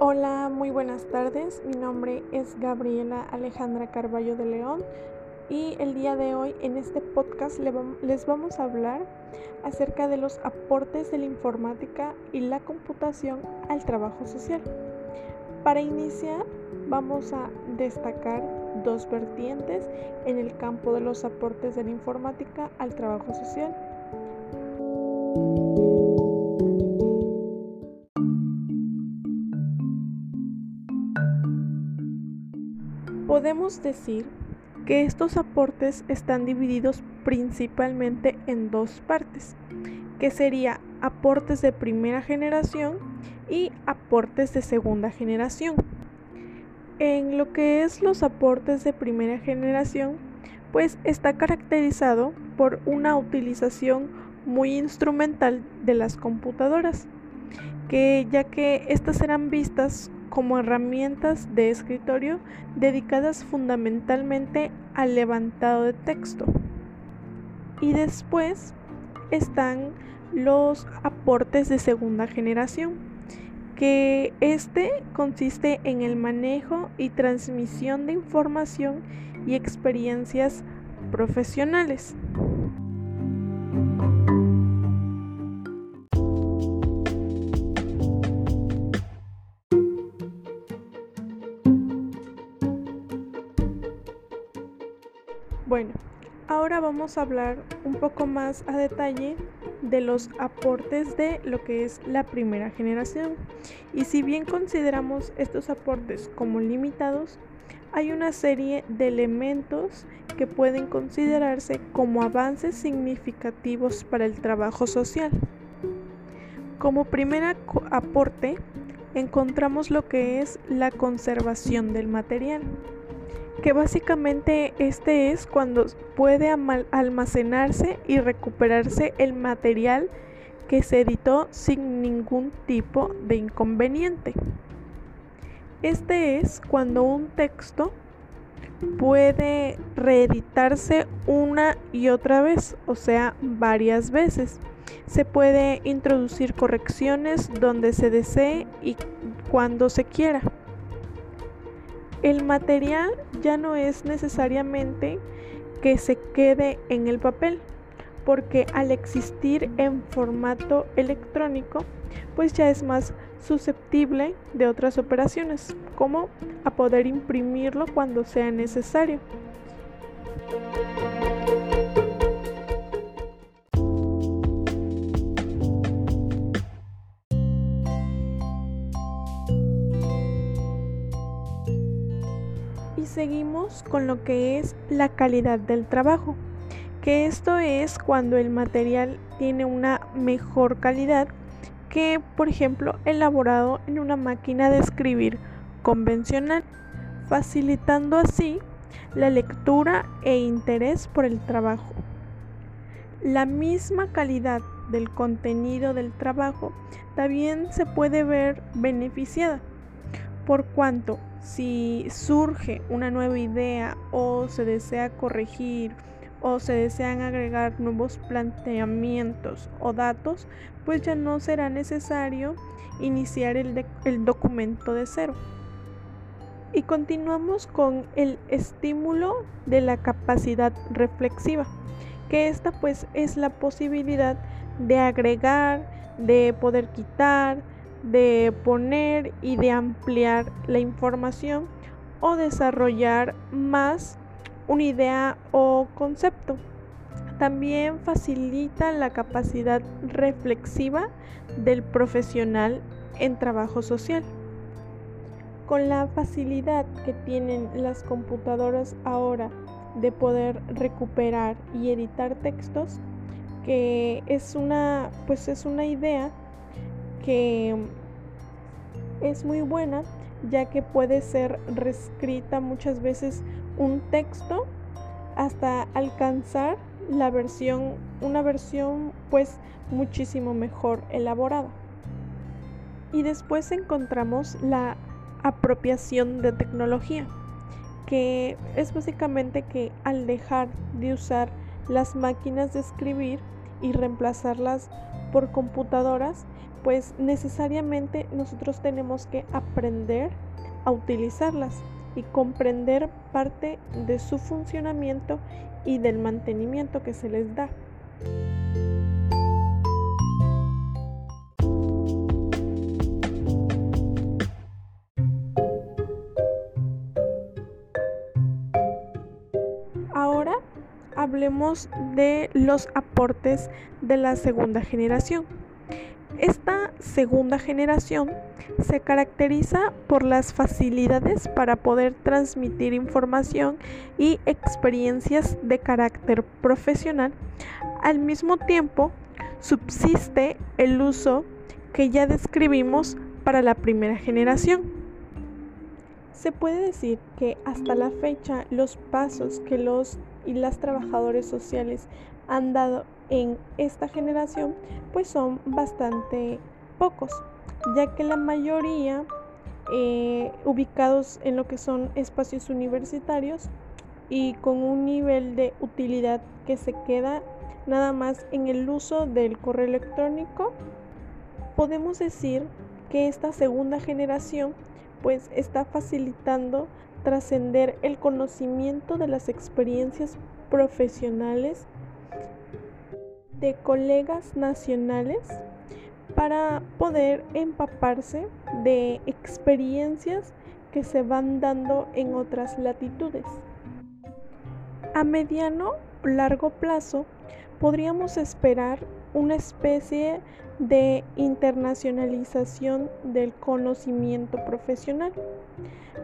Hola, muy buenas tardes. Mi nombre es Gabriela Alejandra Carballo de León y el día de hoy en este podcast les vamos a hablar acerca de los aportes de la informática y la computación al trabajo social. Para iniciar, vamos a destacar dos vertientes en el campo de los aportes de la informática al trabajo social. Podemos decir que estos aportes están divididos principalmente en dos partes, que sería aportes de primera generación y aportes de segunda generación. En lo que es los aportes de primera generación, pues está caracterizado por una utilización muy instrumental de las computadoras, que ya que estas eran vistas como herramientas de escritorio dedicadas fundamentalmente al levantado de texto. Y después están los aportes de segunda generación, que este consiste en el manejo y transmisión de información y experiencias profesionales. Bueno, ahora vamos a hablar un poco más a detalle de los aportes de lo que es la primera generación. Y si bien consideramos estos aportes como limitados, hay una serie de elementos que pueden considerarse como avances significativos para el trabajo social. Como primer aporte, encontramos lo que es la conservación del material que básicamente este es cuando puede almacenarse y recuperarse el material que se editó sin ningún tipo de inconveniente. Este es cuando un texto puede reeditarse una y otra vez, o sea, varias veces. Se puede introducir correcciones donde se desee y cuando se quiera el material ya no es necesariamente que se quede en el papel, porque al existir en formato electrónico, pues ya es más susceptible de otras operaciones, como a poder imprimirlo cuando sea necesario. Seguimos con lo que es la calidad del trabajo, que esto es cuando el material tiene una mejor calidad que, por ejemplo, elaborado en una máquina de escribir convencional, facilitando así la lectura e interés por el trabajo. La misma calidad del contenido del trabajo también se puede ver beneficiada, por cuanto si surge una nueva idea o se desea corregir o se desean agregar nuevos planteamientos o datos, pues ya no será necesario iniciar el, el documento de cero. Y continuamos con el estímulo de la capacidad reflexiva, que esta pues es la posibilidad de agregar, de poder quitar, de poner y de ampliar la información o desarrollar más una idea o concepto. También facilita la capacidad reflexiva del profesional en trabajo social. Con la facilidad que tienen las computadoras ahora de poder recuperar y editar textos, que es una pues es una idea que es muy buena ya que puede ser reescrita muchas veces un texto hasta alcanzar la versión una versión pues muchísimo mejor elaborada. Y después encontramos la apropiación de tecnología que es básicamente que al dejar de usar las máquinas de escribir y reemplazarlas por computadoras, pues necesariamente nosotros tenemos que aprender a utilizarlas y comprender parte de su funcionamiento y del mantenimiento que se les da. De los aportes de la segunda generación. Esta segunda generación se caracteriza por las facilidades para poder transmitir información y experiencias de carácter profesional. Al mismo tiempo, subsiste el uso que ya describimos para la primera generación. Se puede decir que hasta la fecha los pasos que los y las trabajadores sociales han dado en esta generación pues son bastante pocos, ya que la mayoría eh, ubicados en lo que son espacios universitarios y con un nivel de utilidad que se queda nada más en el uso del correo electrónico, podemos decir que esta segunda generación pues está facilitando trascender el conocimiento de las experiencias profesionales de colegas nacionales para poder empaparse de experiencias que se van dando en otras latitudes. A mediano largo plazo podríamos esperar una especie de internacionalización del conocimiento profesional,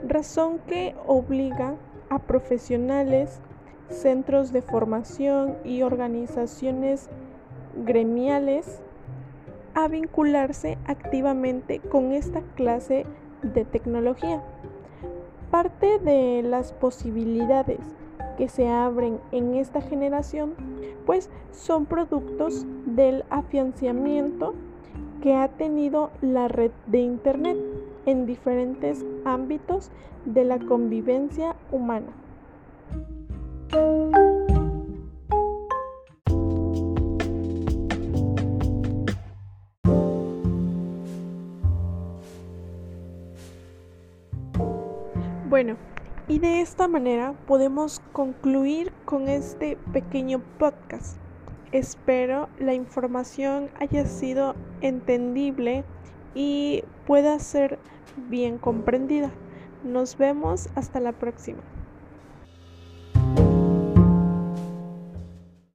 razón que obliga a profesionales centros de formación y organizaciones gremiales a vincularse activamente con esta clase de tecnología. Parte de las posibilidades que se abren en esta generación pues son productos del afianzamiento que ha tenido la red de Internet en diferentes ámbitos de la convivencia humana. Bueno, y de esta manera podemos concluir con este pequeño podcast. Espero la información haya sido entendible y pueda ser bien comprendida. Nos vemos hasta la próxima.